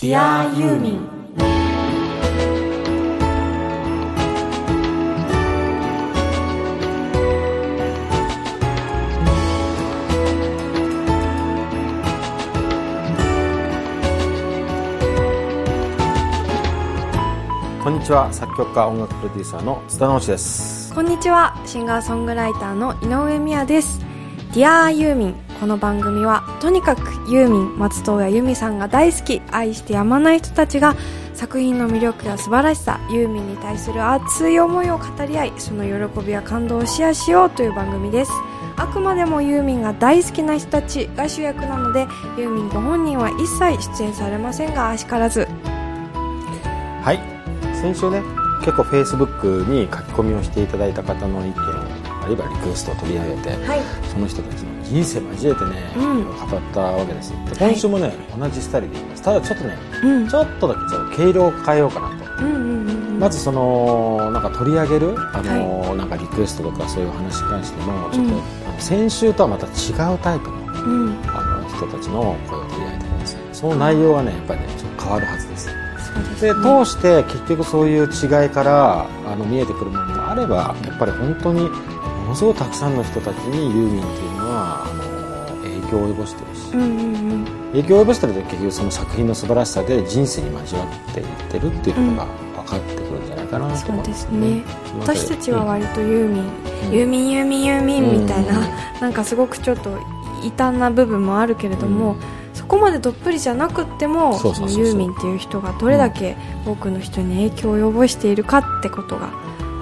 Dear ユーミンこんにちは。作曲家音楽プロデューサーの津田直志です。こんにちは。シンガーソングライターの井上美也です。Dear ユーミンこの番組はとにかくユーミン松任谷由実さんが大好き愛してやまない人たちが作品の魅力や素晴らしさユーミンに対する熱い思いを語り合いその喜びや感動をシェアしようという番組です。あくまでもユーミンが大好きな人たちが主役なのでユーミンご本人は一切出演されませんがあしからず。はい。先週ね結構フェイスブックに書き込みをしていただいた方の意見あるいはリクエストを取り上げて、はい。その人たちの人生交えてね、うん。語ったわけですで今週もね、同じスタイルで言います。ただちょっとねうん。ちょっとだけちょっと毛色を変えようかなと。うんうんうんまずそのなんか取り上げるあの、なんかリクエストとかそういう話に関してもちょっと、うんあの先週とはまた違うタイプのうん。あの人たちの声を取り上げてます。その内容がねやっぱりねちょっと変わるはずです。で通して結局そういう違いからあの見えてくるものもあればやっぱり本当にものすごくたくさんの人たちにユーミンっていう響を及ぼしてるし、うんうんうん。影響を及ぼしてると結局その作品の素晴らしさで人生に交わっていってるっていうことが分かってくるんじゃないかなとそう。思いますですね私たちは割とユーミン、うん。ユーミンユーミンユーミンみたいな、うん。なんかすごくちょっと異端な部分もあるけれども、そこまでどっぷりじゃなくってもユーミンっていう人がどれだけ多くの人に影響を及ぼしているかってことが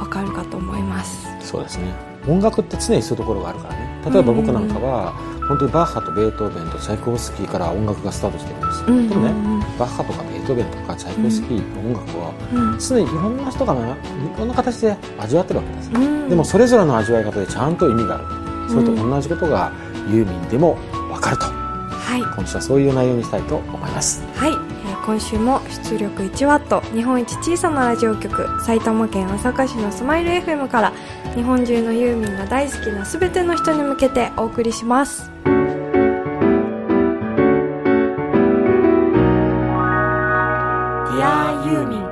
わかるかと思います。そうですね。音楽って常にそういうところがあるからね。例えば僕なんかは本当にバッハとベートーベンとチャイコフスキーから音楽がスタートしてるんですよ、うんでもねバッハとかベートーベンとかチャイコフスキーの音楽はうん常にいろんな人がねいろんな形で味わってるわけです、うん。でもそれぞれの味わい方でちゃんと意味がある。それと同じことがユーミンでも分かると。はい。今週はそういう内容にしたいと思います。はい、えー今週も出力1ワット。日本一小さなラジオ局。埼玉県朝霞市のスマイル FM から。日本中のユーミンが大好きな全ての人に向けてお送りします「Dear ユーミン。今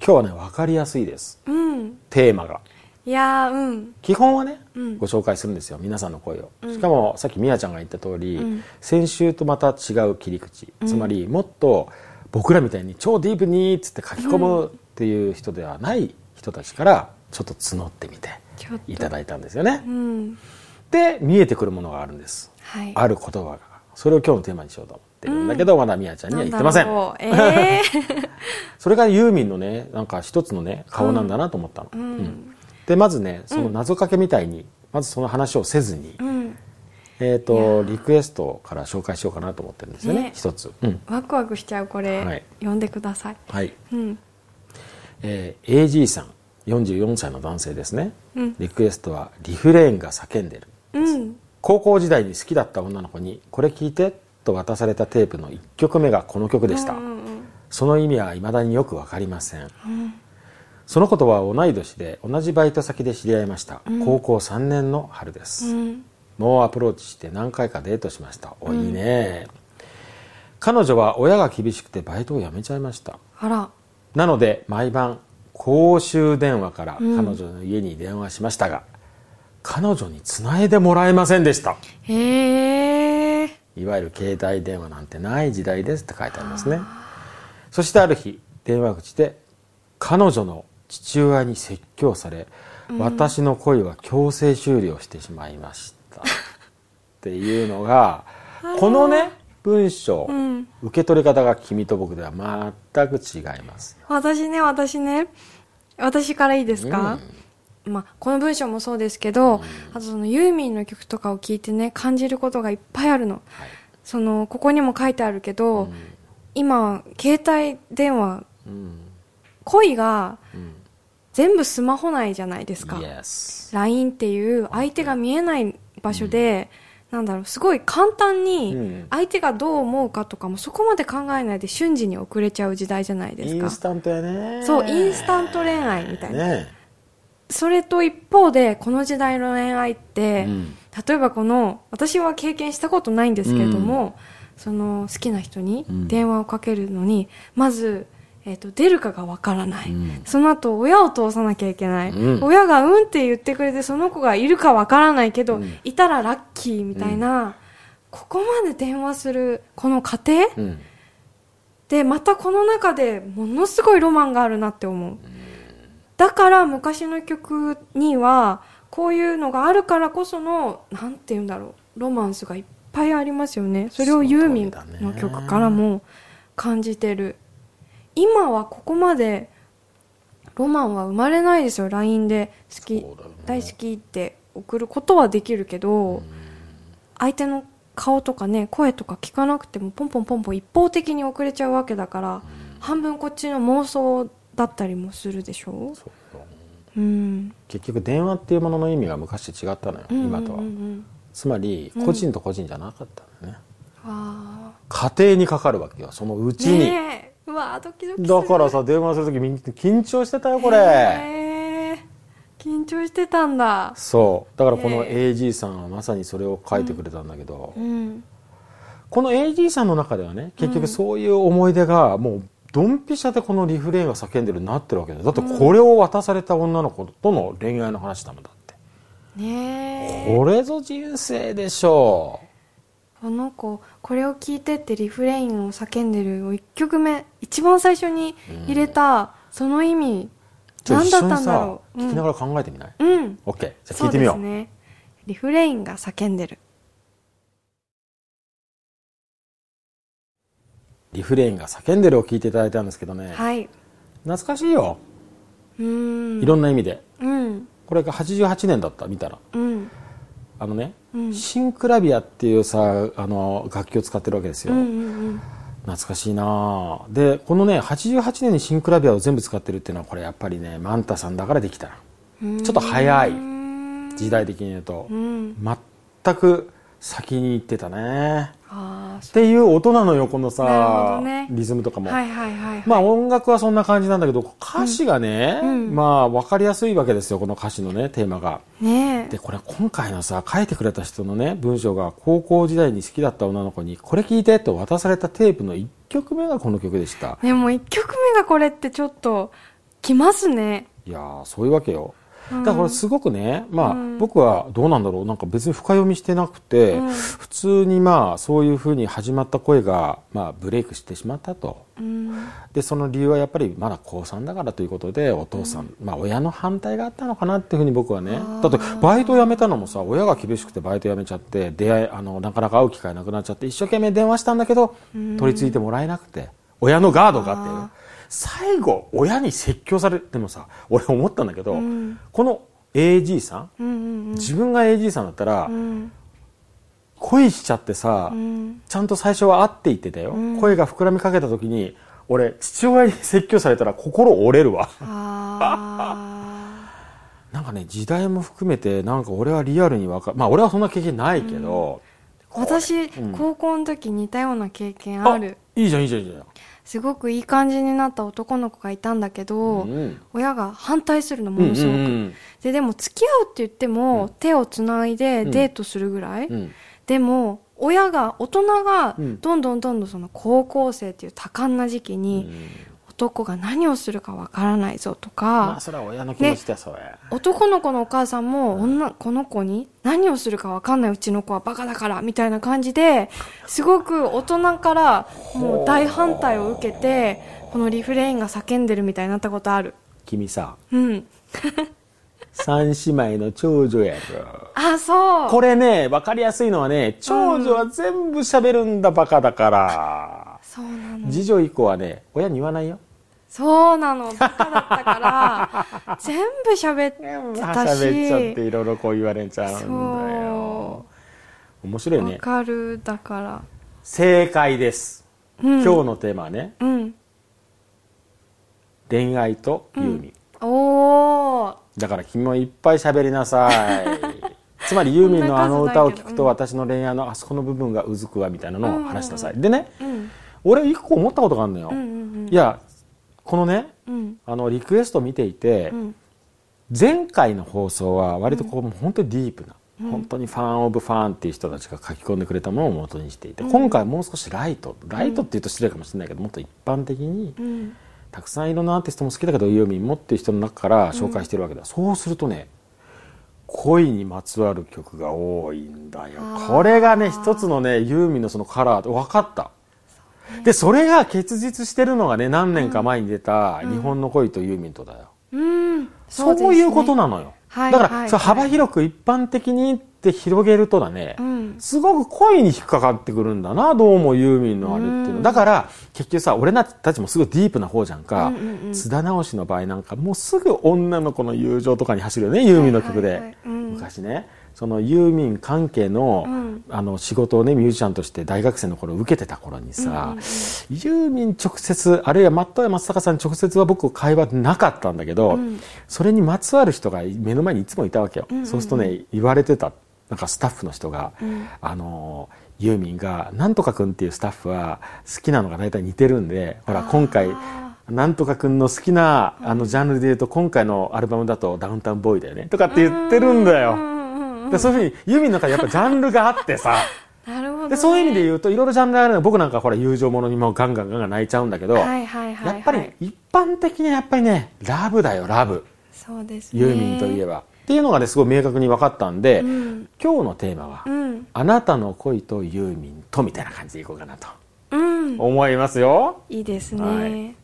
日はね分かりやすいです」うん。テーマがいやーうん。基本はね、うん。ご紹介するんですよ皆さんの声を、うん。しかもさっきみやちゃんが言った通り、うん。先週とまた違う切り口、うん。つまりもっと僕らみたいに超ディープにっつって書き込むっていう人ではない人たちからちょっと募ってみていただいたんですよね。うん。で見えてくるものがあるんです。はい。ある言葉が。それを今日のテーマにしようと思ってるんだけど、まだみやちゃんには言ってません。え それがユーミンのねなんか一つのね顔なんだなと思ったの、うんでまずねその謎かけみたいに、まずその話をせずに、うん。えー、とリクエストから紹介しようかなと思ってるんですよねね。一つ、うん。ワクワクしちゃうこれ、はい。読んでください。はい。うん。えー AG さん44歳の男性ですね、うん。リクエストはリフレーンが叫んでる。うん。高校時代に好きだった女の子に「これ聞いて」と渡されたテープの1曲目がこの曲でした、うんうんその意味は未だによく分かりません。うんその子とは同い年で同じバイト先で知り合いました、高校3年の春です、うん。もうアプローチして何回かデートしました。おいいね、彼女は親が厳しくてバイトを辞めちゃいました。あら。なので毎晩公衆電話から彼うん。女の家に電話しましたが、彼女につないでもらえませんでした。へえいわゆる携帯電話なんてない時代ですって書いてありますね。そしてある日電話口で彼女の父親に説教され、私の恋は強制終了してしまいました。っていうのがこのね文章、うん。受け取り方が君と僕では全く違います。私ね私ね私からいいですか、まあ、この文章もそうですけど、あとそのユーミンの曲とかを聞いてね感じることがいっぱいあるの、そのここにも書いてあるけど、今携帯電話うん。恋がうん全部スマホ内じゃないですか、Yes LINE っていう相手が見えない場所で、なんだろうすごい簡単うにん。相手がどう思うかとかもそこまで考えないで瞬時に遅れちゃう時代じゃないですか。インスタントやね。そうインスタント恋愛みたいな、ねそれと一方でこの時代の恋愛って、うん。例えばこの私は経験したことないんですけれども、その好きな人に電話をかけるのに、まず、えー、と出るかがわからない、うん。その後親を通さなきゃいけない、うん。親がうんって言ってくれてその子がいるかわからないけど、うん。いたらラッキーみたいな、ここまで電話するこの過程？うん。でまたこの中でものすごいロマンがあるなって思う、だから昔の曲にはこういうのがあるからこそのなんて言うんだろう。ロマンスがいっぱいありますよね。それをユーミンの曲からも感じてる今はここまでロマンは生まれないですよ。LINE で好き、ね。大好きって送ることはできるけど、相手の顔とかね声とか聞かなくてもポンポンポンポン一方的に送れちゃうわけだから、半分こっちの妄想だったりもするでしょ。そううん。結局電話っていうものの意味が昔と違ったのよ、今とは。うんうん。うんつまり個人と個人じゃなかったんだよね、あ家庭にかかるわけよそのうあちに、ねえうわードキドキする。だからさ電話する時みんな緊張してたよこれ、へえ緊張してたんだ。そう。だからこのへ AG さんはまさにそれを書いてくれたんだけど、うん。この AG さんの中ではね結局そういう思い出がもうドンピシャでこのリフレインが叫んでるなってるわけだよ。だってこれを渡された女の子との恋愛の話だもんだって。ねえ。これぞ人生でしょこの子これを聞いてってリフレインを叫んでる1曲目一番最初に入れたその意味何だったんだろう。聞きながら考えてみない、うん、うん OK じゃあそ聞いうてみよう。ですね。リフレインが叫んでる。リフレインが叫んでるを聞いていただいたんですけどね、はい。懐かしいよ。うーん。いろんな意味で。うん。これが88年だった見たら。うん。あのね、うんシンクラビアっていうさあの楽器を使ってるわけですよ、うんうん懐かしいなあ。でこのね88年にシンクラビアを全部使ってるっていうのはこれやっぱりねマンタさんだからできた。うん。ちょっと早い。うん時代的に言うと。うん。全く先に行ってたねっていう音なのよこのさ、どね。リズムとかも、うはいはいはい。まあ音楽はそんな感じなんだけど歌詞がね、うん。まあ分かりやすいわけですよこの歌詞のねテーマが。ねえ。でこれ今回のさ書いてくれた人のね文章が高校時代に好きだった女の子にこれ聞いてと渡されたテープの1曲目がこの曲でした。でも1曲目がこれってちょっときますね。いやーそういうわけよ。うんだからすごくね、まあ、うん。僕はどうなんだろう。なんか別に深読みしてなくて、うん。普通にまあそういうふうに始まった声が、まあ、ブレイクしてしまったと。うん。でその理由はやっぱりまだ高3だからということでお父さん、まあ親の反対があったのかなっていうふうに僕はねだってバイト辞めたのもさ親が厳しくてバイト辞めちゃって出会いあのなかなか会う機会なくなっちゃって一生懸命電話したんだけど取り付いてもらえなくて親のガードがあって。あー最後親に説教されてもさ 俺思ったんだけど、うん。この AG さんうんうん自分が AG さんだったらうん。恋しちゃってさ、うん。ちゃんと最初は会って言ってたよ、うん。声が膨らみかけた時に俺父親に説教されたら心折れるわ。あ なんかね時代も含めてなんか俺はリアルにわかまあ俺はそんな経験ないけど、ー私、うん。高校の時似たような経験ある。いいじゃんいいじゃんいいじゃんすごくいい感じになった男の子がいたんだけど、うん。親が反対するのものすごく、うんうんででも付き合うって言っても、手をつないでデートするぐらい、うん。うんでも親が大人がうん。どんどんどんどんその高校生っていう多感な時期に、男が何をするかわからないぞとか、まあそれは親の気持ちだよそれ、男の子のお母さんも女この子に何をするかわかんないうちの子はバカだからみたいな感じですごく大人からもう大反対を受けてこのリフレインが叫んでるみたいになったことある。君さうん。三姉妹の長女やろ。あそう。これね分かりやすいのはね長女は全部喋るんだバカだから、そうなの。次女以降はね親に言わないよ。そうなの。バカだったから 全部喋ってたし。喋っちゃっていろいろこう言われちゃうんだよ。そ面白いうね。わかる。だから。正解です、うん。今日のテーマはねうん。恋愛とユーミン、おおだから君もいっぱい喋りなさい。つまりユーミンのあの歌を聞くと私の恋愛のあそこの部分がうずくわみたいなのを話しなさい、でねうん俺一個思ったことがあるのよ、うんうんいやこのねうん。あのリクエスト見ていて、うん。前回の放送は割とこう、もう本当にディープな本当にファンオブファンっていう人たちが書き込んでくれたものを元にしていて、今回もう少しライトライトっていうと失礼かもしれないけどもっと一般的に、うん。たくさんいろんなアーティストも好きだけどユーミンもっていう人の中から紹介してるわけだ、そうするとね恋にまつわる曲が多いんだよ。これがね一つのねユーミンのそのカラー分かったでそれが結実してるのがね何年か前に出た「日本の恋とユーミンと」だよ、うん。そういうことなのよ、はいだから、はい幅広く一般的にって広げるとだね、うん。すごく恋に引っかかってくるんだなどうもユーミンのあれっていうの、うん。だから結局さ俺たちもすごいディープな方じゃんか、うんうんうん。津田直しの場合なんかもうすぐ女の子の友情とかに走るよねユーミンの曲で、はいはいはい。うん。昔ねそのユーミン関係の,、うん。あの仕事をねミュージシャンとして大学生の頃受けてた頃にさ、うんうんうん。ユーミン直接あるいは松任谷松坂さん直接は僕会話なかったんだけど、うん。それにまつわる人が目の前にいつもいたわけよ、うんうんうん。そうするとね言われてたなんかスタッフの人が、うん。あのユーミンがなんとかくんっていうスタッフは好きなのが大体似てるんでほら今回なんとかくんの好きなあのジャンルで言うと今回のアルバムだとダウンタウンボーイだよねとかって言ってるんだよ、でそういうふうにユーミンの中でやっぱジャンルがあってさ。なるほど、ね、でそういう意味で言うといろいろジャンルあるの僕なんかほら友情ものにもガンガンガンガン泣いちゃうんだけど、はいはいはい、はい、やっぱりね一般的にやっぱりねラブだよラブ。そうですね。ユーミンといえば、っていうのがねすごい明確に分かったんで、うん。今日のテーマは、うん。あなたの恋とユーミンとみたいな感じでいこうかなとうん。思いますよ。いいですね、はい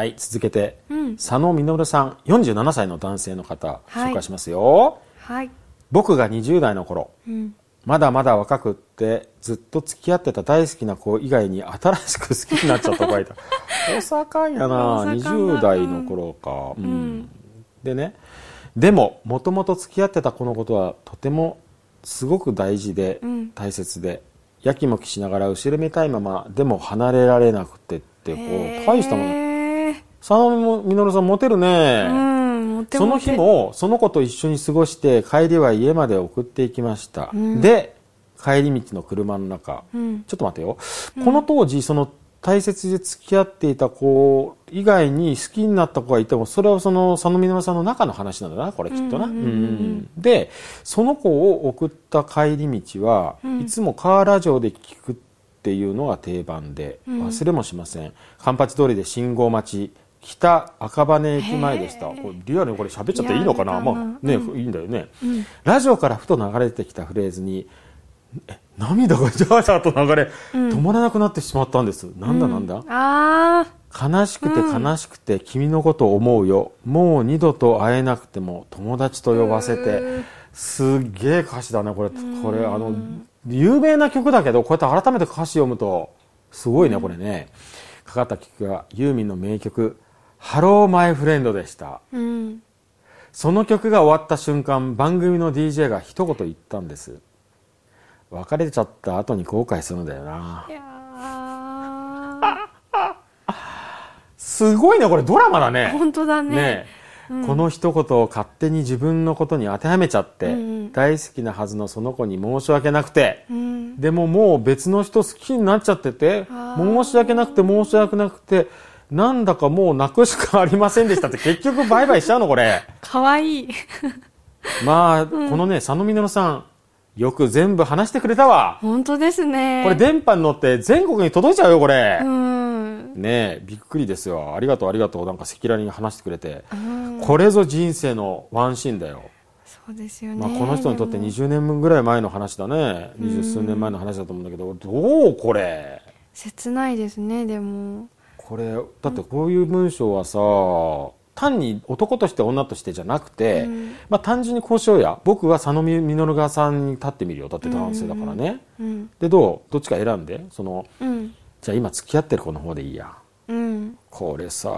はい続けてうん。佐野実さん47歳の男性の方、はい。紹介しますよ。はい。僕が20代の頃うん。まだまだ若くってずっと付き合ってた大好きな子以外に新しく好きになっちゃった子がいた。大盛んやな大盛ん。だ20代の頃か、うん。うん。でねでももともと付き合ってた子のことはとてもすごく大事でうん。大切で、やきもきしながら後ろめたいままでも離れられなくてってこう大したもの佐野実さんモテるね、うんモテその日もその子と一緒に過ごして帰りは家まで送っていきました、うん。で帰り道の車の中、うん。ちょっと待ってよ、この当時その大切で付き合っていた子以外に好きになった子がいてもそれはその佐野実さんの中の話なんだなこれきっとな、でその子を送った帰り道は、うん。いつもカーラジオで聞くっていうのが定番でうん。忘れもしません、カンパチ通りで信号待ち北赤羽駅前でした。これリアルにこれ喋っちゃっていいのかな？まあね、うん。いいんだよね、うん。ラジオからふと流れてきたフレーズにえ涙がジャージャーと流れ、うん。止まらなくなってしまったんです。なんだなんだ、あ悲しくて悲しくて君のことを思うよ、もう二度と会えなくても友達と呼ばせうてんすっげえ歌詞だねこれ。これあの有名な曲だけどこうやって改めて歌詞読むとすごいねこれね。かかった曲がユーミンの名曲「ハローマイフレンド」でした。ーうん。その曲が終わった瞬間番組の DJ が一言言ったんです。別れちゃった後に後悔するんだよな。すごいねこれドラマだね。本当だね。ね。えこの一言を勝手に自分のことに当てはめちゃって、うんうん。大好きなはずのその子に申し訳なくて、うん。でももう別の人好きになっちゃってて申し訳なくて申し訳なくてなんだかもう泣くしかありませんでしたって 結局バイバイしちゃうのこれ。かわいい。まあ、このね佐野実さんよく全部話してくれたわ。本当ですね。これ電波に乗って全国に届いちゃうよこれ、うん。ねえびっくりですよ。ありがとうありがとう。なんか赤裸々に話してくれて、うん。これぞ人生のワンシーンだよ、そうですよね。まあ、この人にとってでも20年分ぐらい前の話だね。二十数年前の話だと思うんだけどどうこれ。切ないですね、でも。これだってこういう文章はさ単に男として女としてじゃなくて、うん。まあ、単純にこうしようや。僕は佐野実側さんに立ってみるよ。だって男性だからね、うん。でどう？どっちか選んで。そのうん。じゃあ今付き合ってる子の方でいいや。うん。これさ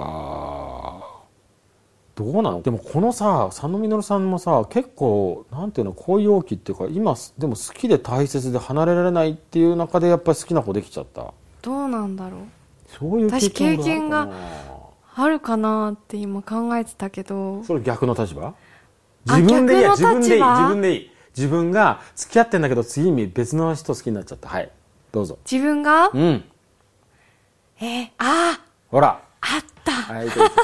どうなの？でもこのさ佐野実さんもさ結構なんていうの？恋容器っていうか今でも好きで大切で離れられないっていう中でやっぱり好きな子できちゃった。どうなんだろう。そういう経験があるかなって今考えてたけど。それ逆の立場？あ自分でいいや自逆の立場？分でいい自分でいい。自分が付き合ってんだけど次に別の人好きになっちゃった。はいどうぞ。自分が？うん。えー、あほら。あった。はいどうぞ。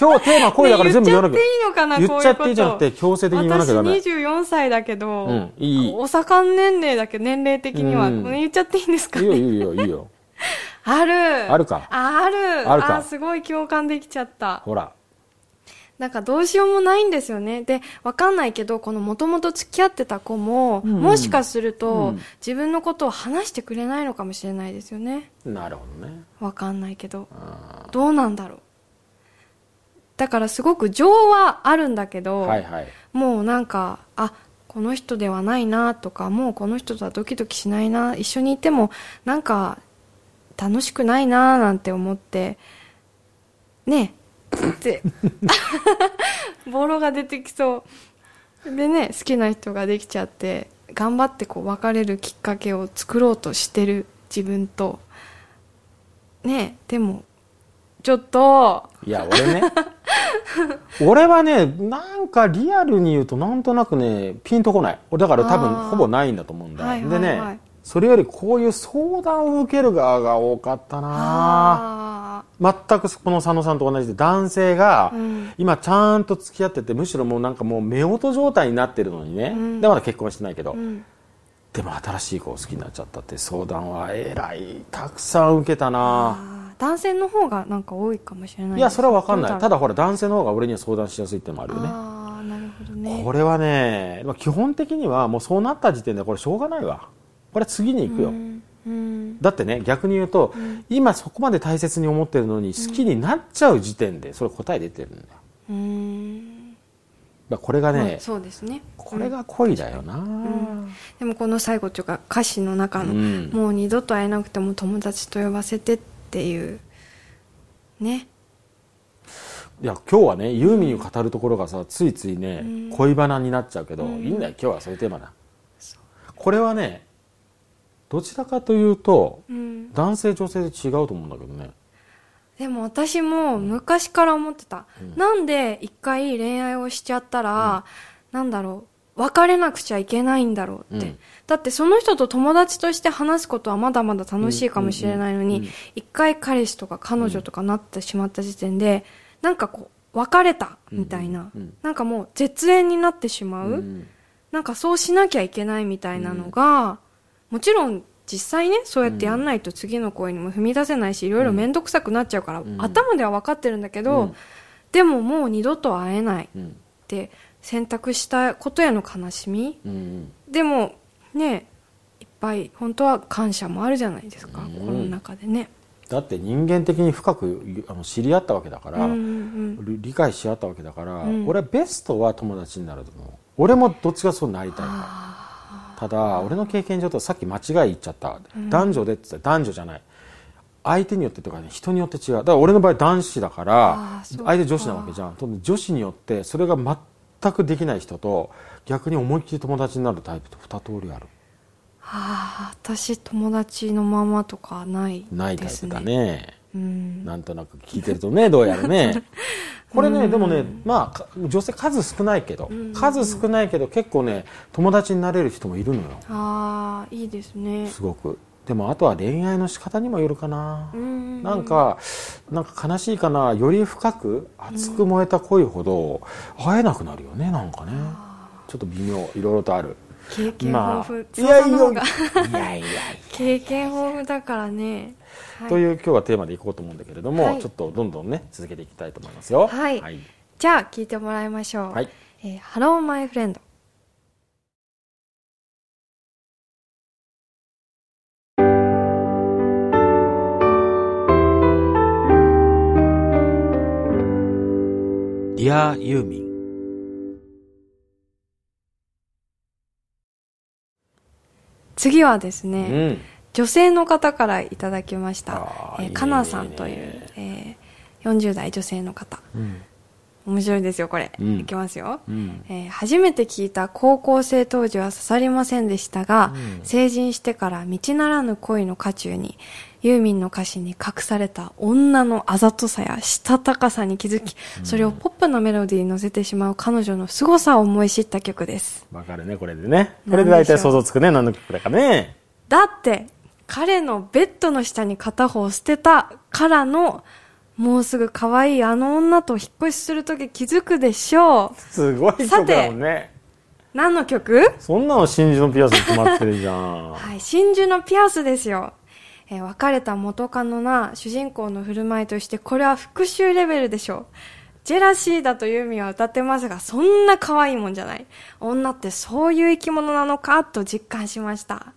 今日テーマ恋だから全部言わなきゃ。ね言っちゃっていいのかな言っちゃっていいじゃなくて強制的に言わなきゃダメ。私24歳だけど、うんいい。お盛ん年齢だけど年齢的には、うん。言っちゃっていいんですかいいよねいいよいいよある。あるか。あある。あるか。あすごい共感できちゃった。ほら。なんかどうしようもないんですよね。でわかんないけどこのもともと付き合ってた子も、うんうん。もしかすると、うん。自分のことを話してくれないのかもしれないですよね。なるほどね。わかんないけど。あどうなんだろう。だからすごく情はあるんだけーど、はいはい。もうなんかあこの人ではないなとかもうこの人とはドキドキしないな一緒にいてもなんか楽しくないななんて思ってねえってボロが出てきそう。でね好きな人ができちゃって頑張ってこう別れるきっかけを作ろうとしてる自分とねえでもちょっと。いや俺ね。俺はねなんかリアルに言うとなんとなくねピンとこない。俺だから多分ほぼないんだと思うんだ、はいはいはい。でねそれよりこういう相談を受ける側が多かったな。あ全くこの佐野さんと同じで男性がうん。今ちゃんと付き合っててむしろもうなんかもう夫婦状態になってるのにね、うん。でまだ結婚してないけど、ーうん。でも新しい子を好きになっちゃったって相談はえらいたくさん受けたな。男性の方がなんか多いかもしれないいやそれは分かんない。ただだほら男性の方が俺には相談しやすいってのもあるよね。ああなるほどね。これはね、まあ、基本的にはもうそうなった時点でこれしょうがないわこれは次に行くよ、うん。うん。だってね逆に言うと、今そこまで大切に思ってるのに好きになっちゃう時点でそれ答え出てるんだよ。うーん。だからこれがね、まあそうですね。これが恋だよな、でもこの最後というか歌詞の中の、うん。もう二度と会えなくても友達と呼ばせてっていうね。いや今日はねユーミンを語るところがさついついね、うん。恋バナになっちゃうけど、うん。いいんだよ今日はそういうテーマだ。これはねどちらかというとうん。男性女性で違うと思うんだけどね。でも私も昔から思ってた、なんで一回恋愛をしちゃったら、なんだろう別れなくちゃいけないんだろうって、うん。だってその人と友達として話すことはまだまだ楽しいかもしれないのにうんうんうん。一回彼氏とか彼女とかなってしまった時点でなんかこう別れたみたいな、うんうん。なんかもう絶縁になってしまう、うん。なんかそうしなきゃいけないみたいなのが、もちろん実際ねそうやってやんないと次の恋にも踏み出せないしいろいろ面倒くさくなっちゃうから、ん。頭では分かってるんだけど、うん。でももう二度と会えないっうん。て選択したことへの悲しみ。うん。でもねいっぱい本当は感謝もあるじゃないですか、うん。心の中でね。だって人間的に深くあの知り合ったわけだから、うんうん理理解し合ったわけだから、うん。俺はベストは友達になると思う。俺もどっちがそうなりたいからただ俺の経験上とさっき間違い言っちゃった、男女でって言ったら男女じゃない。相手によってとかね人によって違う。だから俺の場合男子だから相手女子なわけじゃん。と女子によってそれが全くできない人と逆に思いっきり友達になるタイプと二通りある。ああ私友達のままとかないですね。ないタイプだね。うんなんとなく聞いてるとね どうやらね。これねでもねまあか女性数少ないけど数少ないけど結構ね友達になれる人もいるのよ。ああいいですね。すごく。でもあとは恋愛の仕方にもよるかな。うん。なんかなんか悲しいかな。より深く熱く燃えた恋ほど会えなくなるよねなんかね。ちょっと微妙。いろいろとある経験豊富、いやい翼の方が。やいやいや。経験豊富だからね、はい。という今日はテーマでいこうと思うんだけれども、はい。ちょっとどんどんね続けていきたいと思いますよ。はい。はい、じゃあ聞いてもらいましょう、はい。えーハローマイフレンドディアユーミン次はですうね、ん。女性の方からいただきました。えーかなさんという、えー40代女性の方。うん面白いですよこれ、うん。いきますよ、うん。えー初めて聞いた高校生当時は刺さりませんでしたが、うん。成人してから道ならぬ恋の渦中にユーミンの歌詞に隠された女のあざとさやしたたかさに気づき、それをポップなメロディーに乗せてしまう彼女の凄さを思い知った曲です。わかるねこれでね。これで大体想像つくね何の曲だかね。だって彼のベッドの下に片方捨てたからのもうすぐ可愛いあの女と引っ越しするとき気づくでしょうすごい曲だもんね何の曲？そんなの真珠のピアスに決まってるじゃんはい、真珠のピアスですよ。えー別れた元カノな主人公の振る舞いとして、これは復讐レベルでしょう。ジェラシーだとユーミンは歌ってますが、そんな可愛いもんじゃない。女ってそういう生き物なのかと実感しました。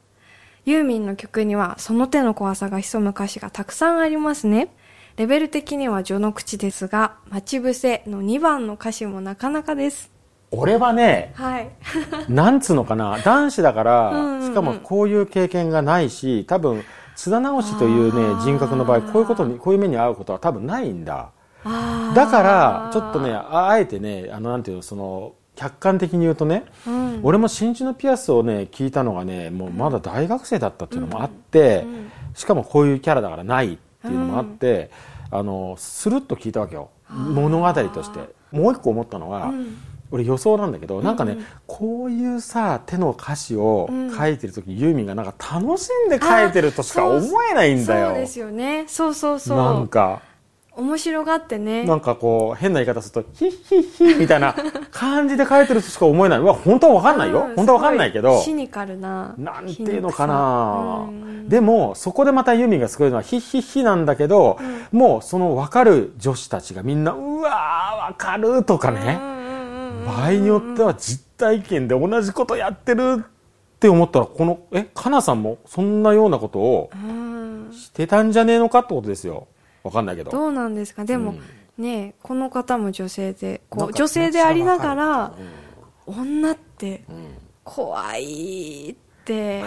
ユーミンの曲にはその手の怖さが潜む歌詞がたくさんありますね。レベル的には序の口ですが、待ち伏せの2番の歌詞もなかなかです。俺はねはい。なんつうのかな男子だから、うんうんうん。しかもこういう経験がないし多分津田直しというね人格の場合こういうことにこういう目に遭うことは多分ないんだ。だからちょっとねああえてねあのなんていうのその客観的に言うとね、うん。俺も真珠のピアスをね聞いたのがねもうまだ大学生だったっていうのもあって、うんしかもこういうキャラだからないっていうのもあって、あのスルッと聞いたわけよ。物語として。もう一個思ったのは、うん。俺予想なんだけど、なんかねこういうさ手の歌詞を書いてる時、ユーミンがなんか楽しんで書いてるとしか思えないんだよ。そうですよね。そうそうそう。なんか面白がってね。なんかこう変な言い方するとヒッヒッヒみたいな 感じで書いてるとしか思えない。うわ本当は分かんないよ、うん本当は分かんないけど。シニカルななんていうのかな、うん。でもそこでまたユーミンがすごいのはヒッヒッヒなんだけど、もうその分かる女子たちがみんなうわー分かるとかね、うんうんうん。場合によっては実体験で同じことやってるって思ったらこのえかなさんもそんなようなことをうん。してたんじゃねえのかってことですよわかんないけど。どうなんですか？でも、うん。ねこの方も女性でこう女性でありながらう女ってんうん。怖いって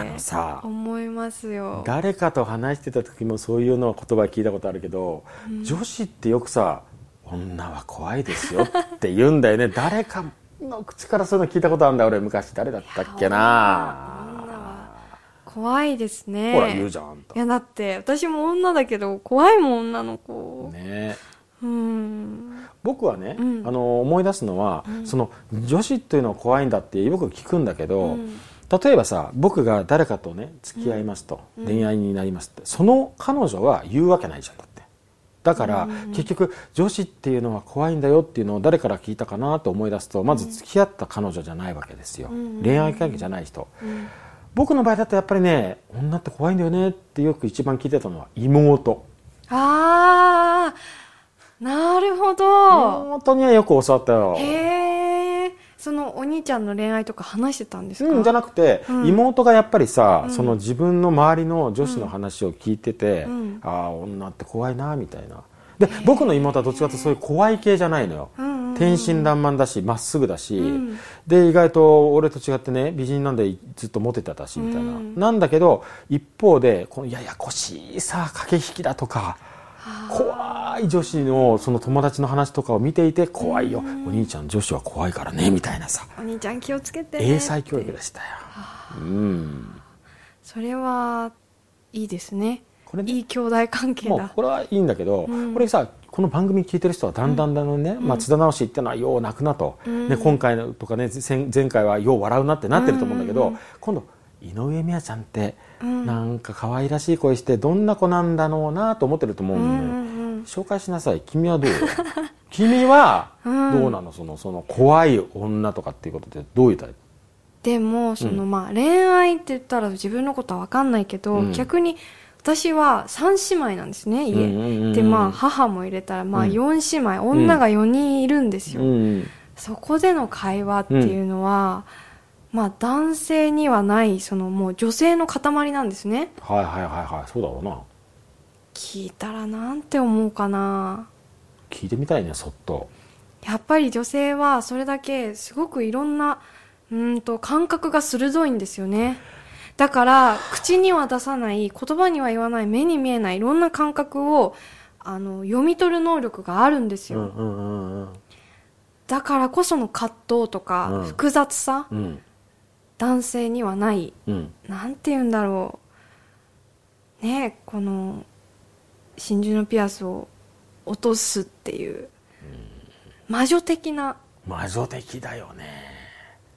思いますよ。誰かと話してた時もそういうの言葉聞いたことあるけど、女子ってよくさ女は怖いですよって言うんだよね。誰かの口からそういうの聞いたことあるんだ俺昔。誰だったっけ女なは怖いですね。ほら言うじゃんあんた。いやだって私も女だけど怖いもん女の子、ね。うん。僕はね、うん。あの思い出すのは、その女子っていうのは怖いんだってよく聞くんだけど、うん。例えばさ僕が誰かとね付き合いますと、恋愛になりますってその彼女は言うわけないじゃんだって。だから、結局女子っていうのは怖いんだよっていうのを誰から聞いたかなと思い出すとまず付き合った彼女じゃないわけですよ、恋愛関係じゃない人、僕の場合だとやっぱりね女って怖いんだよねってよく一番聞いてたのは妹。ああなるほど。妹にはよく教わったよ。へえそのお兄ちゃんの恋愛とか話してたんですか、うん、じゃなくて、うん。妹がやっぱりさ、その自分の周りの女子の話を聞いてて、うん。ああ女って怖いなみたいな。で僕の妹はどっちかというとそういう怖い系じゃないのよ、うんうんうん天真爛漫だしまっすぐだし、ん。で意外と俺と違ってね美人なんでずっとモテてたしみたいな、うん。なんだけど一方でこのややこしいさ駆け引きだとか怖い女子のその友達の話とかを見ていて怖いよ、お兄ちゃん女子は怖いからねみたいなさ。お兄ちゃん気をつけてね。英才教育でしたよ。うん。それはいいですね。これね。いい兄弟関係だ。これはいいんだけど、うん。これさこの番組聞いてる人はだんだんだんだんね、まあ、津田直しってのはよう泣くなと、ん。ね、今回のとかね前前回はよう笑うなってなってると思うんだけど、うん。うん今度井上美和ちゃんって、うん。なんか可愛らしい声してどんな子なんだろうなと思ってると思うんで、うんうんうん。紹介しなさい。君はどうよ？君はうん。どうなの、そのその怖い女とかっていうことでどういうタイプ？でもその、まあ恋愛って言ったら自分のことは分かんないけど、うん。逆に私は3姉妹なんですね家、うんうんうんうん。で。まあ母も入れたらまあうん。4姉妹、女が4人いるんですよ、うん。そこでの会話っていうのは、まあ男性にはないそのもう女性の塊なんですね。はいはいはいはい。そうだろうな。聞いたらなんて思うかな。聞いてみたいねそっと。やっぱり女性はそれだけすごくいろんなうーんと感覚が鋭いんですよねだから口には出さない言葉には言わない目に見えないいろんな感覚をあの読み取る能力があるんですよ、うんうんうんうん。だからこその葛藤とかうん。複雑さ、うん。男性にはない。うん。なんて言うんだろう。ねえこの真珠のピアスを落とすっていう魔女的な魔女的だよね。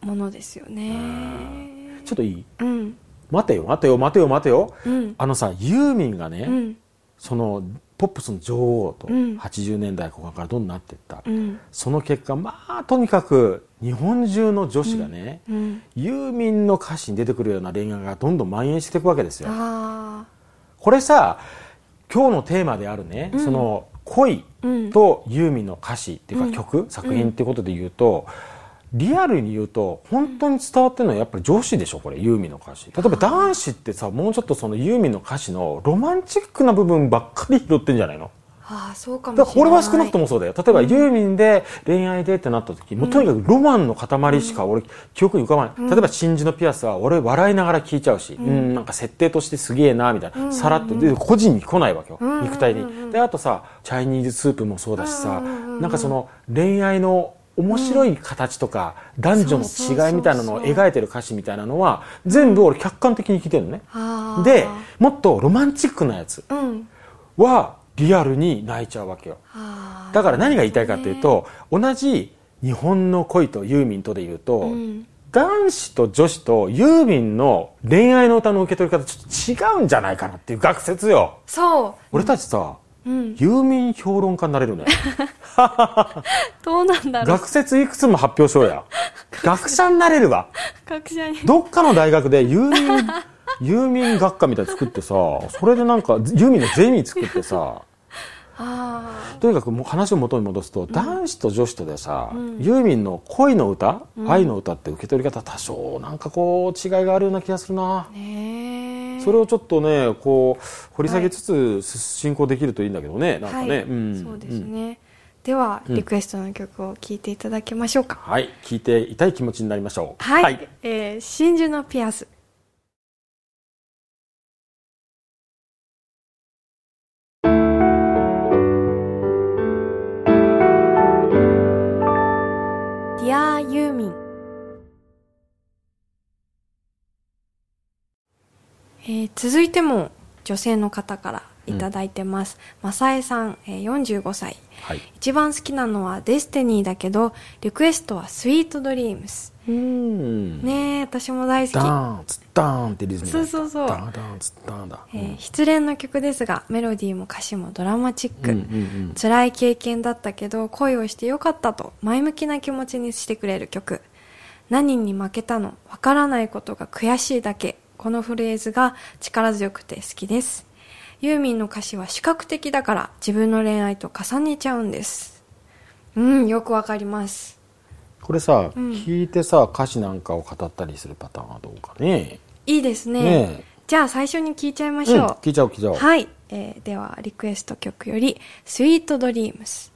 ものですよね。ちょっといい？うん待てよ待てよ待てよ待てよ。うん。あのさユーミンがね、うん。そのポップスの女王とうん。80年代後半からどんどんなっていった、うん。その結果まあとにかく日本中の女子がね、うん。ユーミンの歌詞に出てくるような恋愛がどんどん蔓延していくわけですよ。あこれさ今日のテーマであるね、うん。その恋うん。とユーミンの歌詞っていうかうん。曲、作品っていうことで言うと、リアルに言うと本当に伝わってるのはやっぱり女子でしょこれユーミンの歌詞。例えば男子ってさもうちょっとそのユーミンの歌詞のロマンチックな部分ばっかり拾ってんじゃないの？ああそうかもしれない。俺は少なくともそうだよ。例えばユーミンで恋愛でってなった時、もうとにかくロマンの塊しか俺記憶に浮かばない、例えば真珠のピアスは俺笑いながら聴いちゃうし、うん、なんか設定としてすげえなみたいな、さらっとで個人に来ないわけよ、ん。肉体に。であとさチャイニーズスープもそうだしさ、なんかその恋愛の面白い形とか、男女の違いみたいなのを描いてる歌詞みたいなのは全部俺客観的に聞いてるのね、でもっとロマンチックなやつうん。はリアルに泣いちゃうわけよ。だから何が言いたいかっていうと、同じ日本の恋とユーミンとで言うと、うん。男子と女子とユーミンの恋愛の歌の受け取り方ちょっと違うんじゃないかなっていう学説よ。そ俺たちさ、ううん。ユーミン評論家になれるね。どうなんだろう。学説いくつも発表しようや。学者になれるわ。学者に。どっかの大学でユーミン、ユーミン学科みたいなの作ってさ、それでなんかユーミンのゼミ作ってさ、あとにかくもう話を元に戻すと、男子と女子とでさ、うん。ユーミンの恋の歌、愛の歌って受け取り方多少なんかこう違いがあるような気がするな。あ。ねえそれをちょっとねこう掘り下げつつ進行できるといいんだけどね、なんかね、はい。うん。そうですん。ね、ではうん。リクエストの曲を聴いていただきましょうか、はい。聞いていたい気持ちになりましょう。はい、えー真珠のピアスえー続いても女性の方からいただいてます、まさえさん、えー45歳。はい。一番好きなのは DESTINY だけどリクエストは SWEET DREAMS。うん。ねえ私も大好き。ダーンツッダーンってリズム。がそうそうそう。ダーンダーンツッダーンだ、えー失恋の曲ですがメロディーも歌詞もドラマチック、うんうんうん。辛い経験だったけど恋をしてよかったと前向きな気持ちにしてくれる曲。何に負けたのわからないことが悔しいだけこのフレーズが力強くて好きです。ユーミンの歌詞は視覚的だから自分の恋愛と重ねちゃうんです。うんよくわかります。これさ、うん。聞いてさ歌詞なんかを語ったりするパターンはどうかね。いいですね。ねえ。じゃあ最初に聞いちゃいまうんしょう、聞いちゃおう聞いちゃおう、はい、えーではリクエスト曲より「スイートドリームス。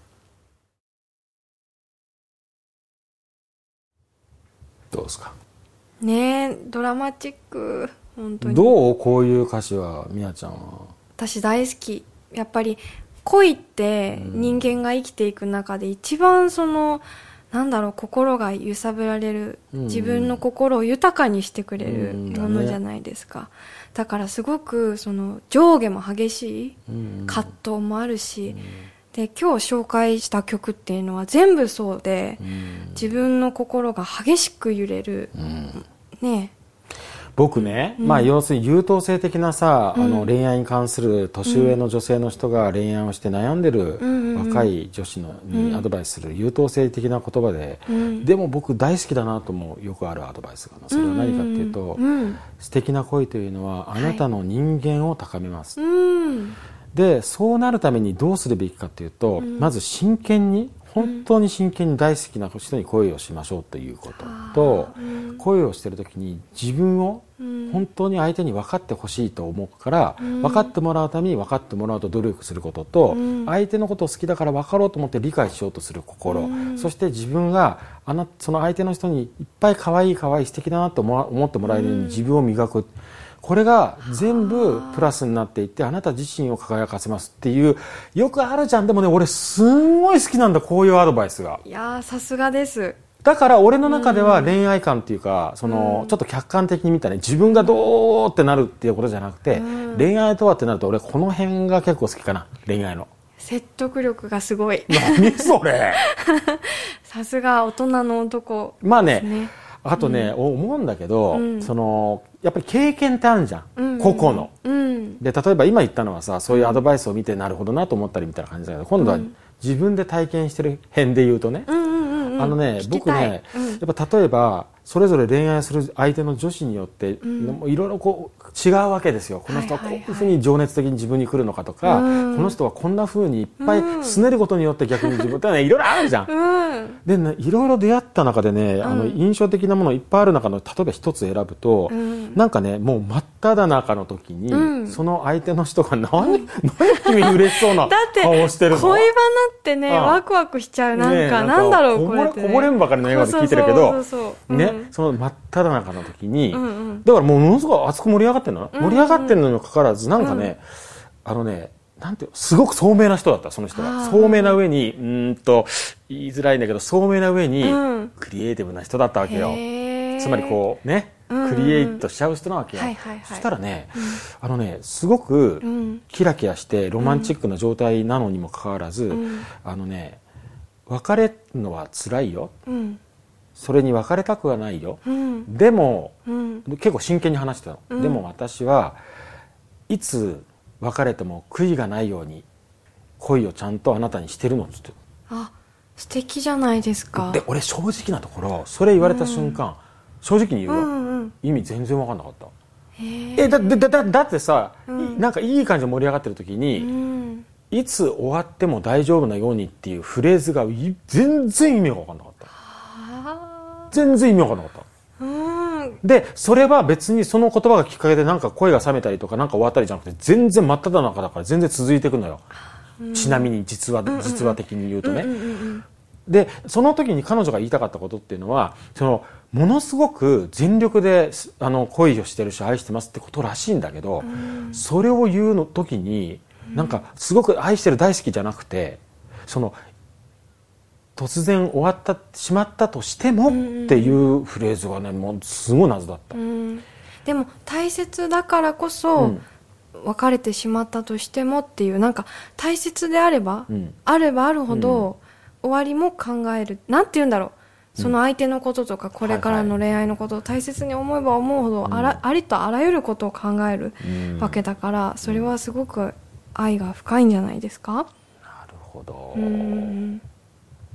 どうですか」ねえドラマチック本当に。どうこういう歌詞はみやちゃんは？私大好き。やっぱり恋って人間が生きていく中で一番そのなんだろう心が揺さぶられるうん。自分の心を豊かにしてくれるうん。ものじゃないですか、だからすごくその上下も激しいうん。葛藤もあるし、で今日紹介した曲っていうのは全部そうで、うん。自分の心が激しく揺れる。うんね僕ね、まあ要するに優等生的なさ、あの恋愛に関する年上の女性の人が恋愛をして悩んでる若い女子のにアドバイスする優等生的な言葉で、でも僕大好きだなともよくあるアドバイスがそれは何かっていうと、素敵な恋というのはあなたの人間を高めます、うん。でそうなるためにどうするべきかというと、まず真剣に本当に真剣に大好きな人に恋をしましょうということと、恋をしてる時に自分を本当に相手に分かってほしいと思うから、分かってもらうために分かってもらおうと努力することと、相手のことを好きだから分かろうと思って理解しようとする心、そして自分があなその相手の人にいっぱい可愛い可愛い素敵だなと思ってもらえるように自分を磨く。これが全部プラスになっていってあなた自身を輝かせますっていうよくあるじゃん。でもね俺すんごい好きなんだこういうアドバイスが。いやーさすがです。だから俺の中では恋愛観っていうかそのちょっと客観的に見たね自分がどうってなるっていうことじゃなくて恋愛とはってなると俺この辺が結構好きかな恋愛の。説得力がすごい。何それ。さすが大人の男まあねあとね、思うんだけど、うん。そのやっぱり経験ってあるじゃん、うん。個々の。うん。で例えば今言ったのはさそういうアドバイスを見てなるほどなと思ったりみたいな感じだけど今度は自分で体験してる辺で言うとね、うんうんうんうん。あのね僕ね、うん。やっぱ例えばそれぞれ恋愛する相手の女子によって、いろいろこう違うわけですよ。この人はこういうふうに情熱的に自分に来るのかとか、うん。この人はこんなふうにいっぱい拗ねることによって逆に自分ってねいろいろあるじゃん。うん。でね、いろいろ出会った中でね、あの印象的なものいっぱいある中の例えば一つ選ぶと、うん。なんかねもう真っ只中の時に、うん。その相手の人が何、何君嬉しそうな だって顔してるの？恋バナってねワクワクしちゃう。なんか、なんだろうこぼれこぼれんばかりの笑顔で聞いてるけどそうそうそうそうその真っ只中の時に、だからもうものすごい熱く盛り上がってるの、盛り上がってるのにもかかわらずなんかね、あのねなんていうのすごく聡明な人だったその人あー。が聡明な上にうーんと言いづらいんだけど聡明な上に、うん。クリエイティブな人だったわけよ。つまりこうね、クリエイトしちゃう人なわけよ、そしたらね、あのねすごくうん。キラキラしてロマンチックな状態なのにもかかわらず、ん。あのね別れるのは辛いよ。うんそれに別れたくはないよ、うん。でもうん。結構真剣に話してたの、うん。でも私はいつ別れても悔いがないように恋をちゃんとあなたにしてるのっつってあ素敵じゃないですか。で俺正直なところそれ言われた瞬間、正直に言うよ、うんうん。意味全然分かんなかった。え。だだだだってさ、うん。いなんかいい感じで盛り上がってる時に、うんいつ終わっても大丈夫なようにっていうフレーズがい全然意味が分かんなかった。あ全然意味分かんなかったでそれは別にその言葉がきっかけでなんか声が冷めたりとかなんか終わったりじゃなくて全然真っ只中だから全然続いていくのよ、ちなみに実話実話的に言うとね、でその時に彼女が言いたかったことっていうのはそのものすごく全力ですあの恋をしてるし愛してますってことらしいんだけど、それを言うの時になんかすごく愛してる大好きじゃなくてその突然終わったしまったとしてもっていうフレーズがねもうすごい謎だった。うん。でも大切だからこそ、うん。別れてしまったとしてもっていうなんか大切であれば、うん。あればあるほど、終わりも考える。なんて言うんだろう。その相手のこととかこれからの恋愛のことを大切に思えば思うほどあら、ありとあらゆることを考えるうん。わけだから、それはすごく愛が深いんじゃないですか、なるほど、うん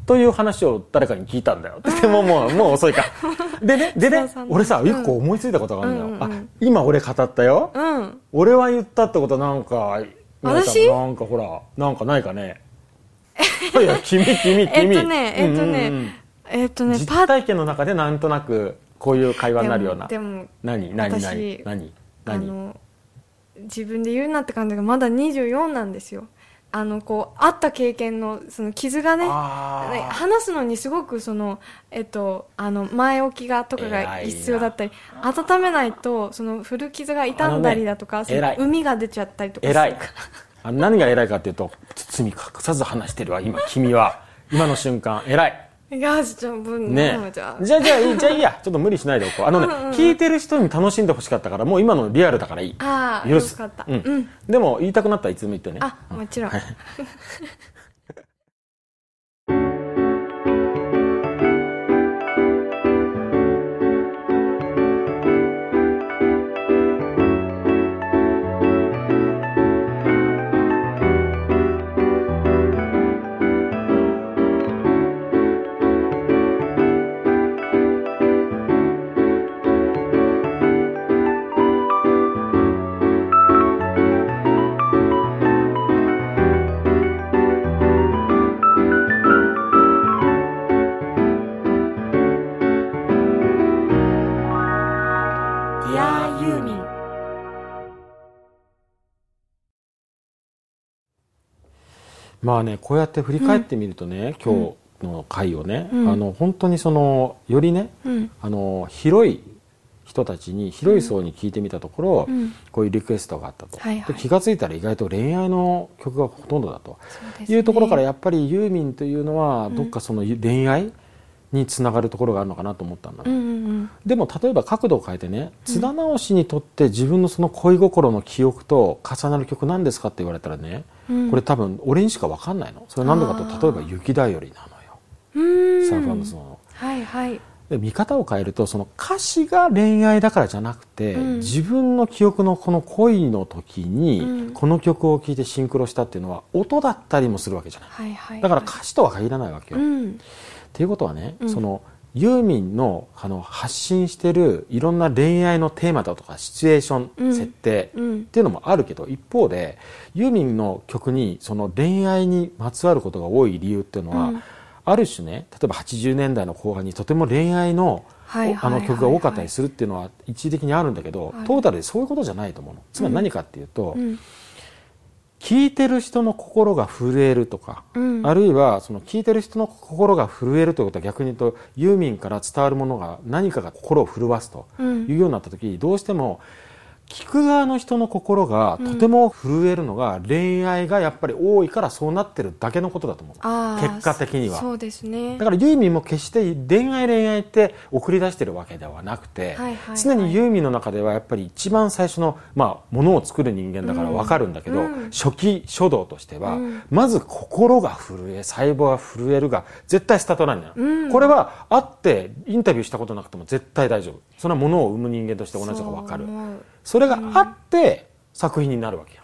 という話を誰かに聞いたんだよ。でももう、もう遅いか。でね、でね俺さ、うん一個思いついたことがあるんだよ。うんうんうんあ、今俺語ったよ。うん俺は言ったってことなんか、なんかほら、なんかないかね。いや、君、君、君。えっとねえっとね、うんうんうんえっとね実体験の中でなんとなく、こういう会話になるような。でも何、何、私何、何、何。自分で言うなって感じがまだ24なんですよあのこうあった経験のその傷がね話すのにすごくそのえっとあの前置きがとかが必要だったり温めないとその古傷が傷んだりだとか、ね海が出ちゃったりとか偉い。あ何が偉いかっていうと、包み隠さず話してるわ、今、君は。今の瞬間、偉い。いやじゃあ分ね。じゃあじゃあじゃあいいじゃあいいや。ちょっと無理しないでおこう。あのね、聞いてる人に楽しんでほしかったからもう今のリアルだからいい。ああよかった。うん。うん。でも言いたくなったらいつでも言ってね。あもちろん。はい まあねこうやって振り返ってみるとね、今日の回をね、うん。あの本当にそのよりね、うん。あの広い人たちに広い層に聞いてみたところ、うん。こういうリクエストがあったと、はいはい。で気が付いたら意外と恋愛の曲がほとんどだと。ね。いうところからやっぱりユーミンというのはどっかその恋愛につながるところがあるのかなと思ったんだね、うんうんでも例えば角度を変えてね津田直しにとって自分のその恋心の記憶と重なる曲なんですかって言われたらね、うん。これ多分俺にしか分かんないの。それなんでかと例えば「雪だより」なのよ。サーファンドスの。はいはい。で見方を変えるとその歌詞が恋愛だからじゃなくて、うん。自分の記憶のこの恋の時に、うん。この曲を聴いてシンクロしたっていうのは音だったりもするわけじゃない。はいはいだから歌詞とは限らないわけよ、っうん。ていうことはね、うん。そのユーミンのあの発信してるいろんな恋愛のテーマだとかシチュエーション、うん。設定うんっていうのもあるけど一方でユーミンの曲にその恋愛にまつわることが多い理由っていうのは、うんある種ね例えば80年代の後半にとても恋愛のあの曲が多かったりするっていうのは一時的にあるんだけど、はい。トータルでそういうことじゃないと思うの。つまり何かっていうと、うん。聴いてる人の心が震えるとか、うん。あるいはその聴いてる人の心が震えるということは逆に言うとユーミンから伝わるものが何かが心を震わすとうん。いうようになった時どうしても聞く側の人の心がとても震えるのが恋愛がやっぱり多いからそうなってるだけのことだと思う。結果的には。そうですね。だからユーミンも決して恋愛恋愛って送り出してるわけではなくて、はいはいはい常にユーミンの中ではやっぱり一番最初の、まあ、ものを作る人間だから分かるんだけど、うん。初期初動としては、うん。まず心が震え細胞が震えるが絶対スタートラインなの、うん。これはあってインタビューしたことなくても絶対大丈夫それはものを生む人間として同じのが分かる。それがあって作品になるわけよ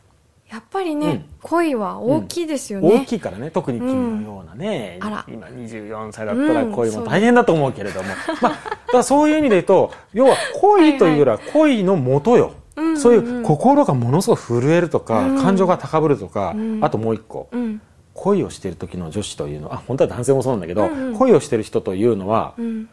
やっぱりね、うん。恋は大きいですよね、大きいからね特に君のようなね、うん。今24歳だったらうん。恋も大変だと思うけれども、まあ、だからそういう意味で言うと要は恋というよりは恋の元よ、うんうんうん。そういう心がものすごく震えるとか、うん。感情が高ぶるとか、うん。あともう一個、うん。恋をしている時の女子というのはあ本当は男性もそうなんだけど、うんうん。恋をしている人というのは、うん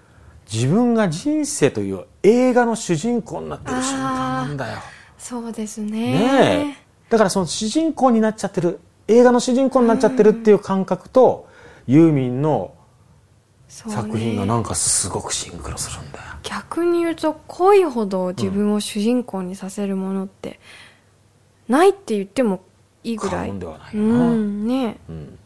自分が人生という映画の主人公になってる瞬間なんだよ。そうですね。ねえ。だからその主人公になっちゃってる映画の主人公になっちゃってるっていう感覚と、ユーミンの作品がなんかすごくシンクロするんだよ。逆に言うと恋ほど自分を主人公にさせるものってないって言ってもいいぐらい。過言ではないうな、んねうん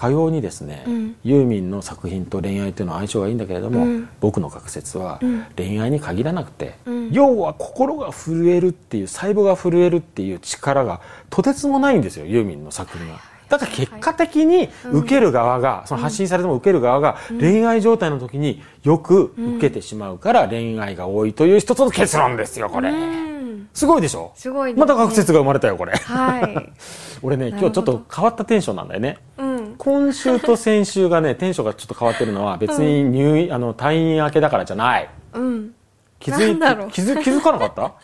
かようにですね、うん。ユーミンの作品と恋愛っていうのは相性がいいんだけれども、うん。僕の学説はうん。恋愛に限らなくて、うん。要は心が震えるっていう細胞が震えるっていう力がとてつもないんですよユーミンの作品は。だから結果的に受ける側が、その発信されても受ける側が恋愛状態の時によく受けてしまうから恋愛が多いという一つの結論ですよこれ、うん。すごいでしょ？すごいね。また学説が生まれたよこれ。はい。俺ね今日ちょっと変わったテンションなんだよね。うん今週と先週がねテンションがちょっと変わってるのは別に入院、あの退院明けだからじゃない。うん。気づいなんだろう。気づ気づかなかった？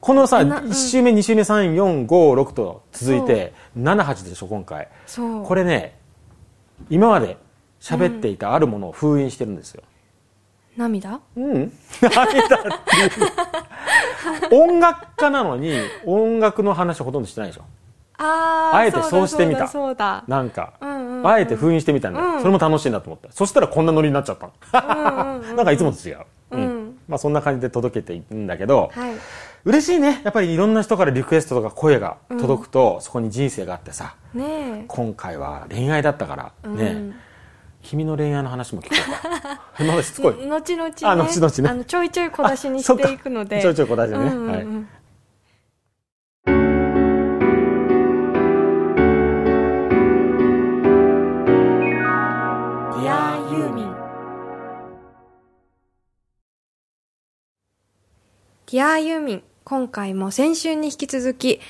このさなうん。1週目2週目3456と続いて78でしょ今回。そう。これね今まで喋っていたあるものを封印してるんですよ、涙？うん、涙っていう。音楽家なのに音楽の話ほとんどしてないでしょあえてそうしてみた。なんか、うんあえて封印してみたんだ。よ、うん。それも楽しいなと思った。そしたらこんなノリになっちゃった。のなんかいつもと違う、うん。まあ、そんな感じで届けていくんだけど、はい。嬉しいね。やっぱりいろんな人からリクエストとか声が届くと、そこに人生があってさねえ。今回は恋愛だったからね、うん。君の恋愛の話も聞こうか。まだしつこい後々ね。あ後々ね。あのちょいちょい小出しにしていくので。ちょいちょい小出しでね、うんうんうん。はいディアユーミン今回も先週に引き続き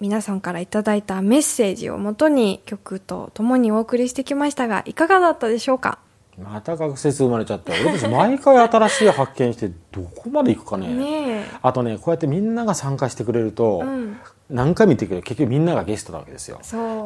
皆さんからいただいたメッセージをもとに曲とともにお送りしてきましたがいかがだったでしょうか？また学説生まれちゃった。俺たち毎回新しい発見してどこまでいくかね。ねえ。あとねこうやってみんなが参加してくれると、うん。何回も言ってるけど結局みんながゲストなわけですよ。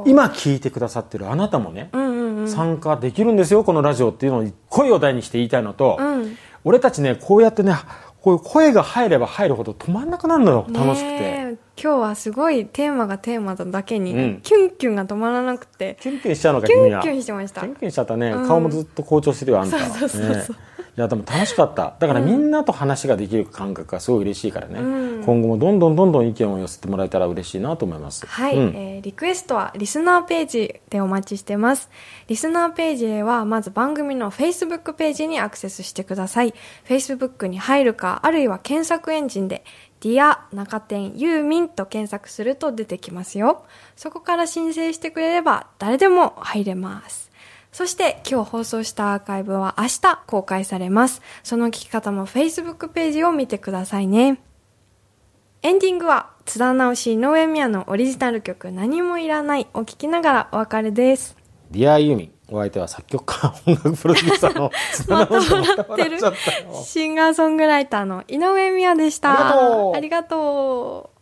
今聞いてくださってるあなたもね、うんうんうん。参加できるんですよこのラジオっていうのを声を大にして言いたいのと、うん。俺たちねこうやってねこういう声が入れば入るほど止まんなくなるのよ。楽しくて、今日はすごいテーマがテーマだだけに、うん。キュンキュンが止まらなくて。キュンキュンしちゃうのかキ君は。ュンキュンしてましたキュンキュンしちゃったね、うん。顔もずっと紅潮してるよあんた。そうそうそうそう。ねいやでも楽しかっただからみんなと話ができる感覚がすごい嬉しいからね、うん今後もどんどんどんどん意見を寄せてもらえたら嬉しいなと思いますはい、うんえーリクエストはリスナーページでお待ちしてます。リスナーページへはまず番組の Facebook ページにアクセスしてください。Facebook に入るか、あるいは検索エンジンで、 Dear 中点ユーミンと検索すると出てきますよ。そこから申請してくれれば誰でも入れます。そして今日放送したアーカイブは明日公開されます。その聞き方も Facebook ページを見てくださいね。エンディングは津田直し井上美也のオリジナル曲何もいらないを聴きながらお別れです。ディアユーミンお相手は作曲家音楽プロデューサーの 津田また直人笑ってるシンガーソングライターの井上美也でした。ありがとうありがとう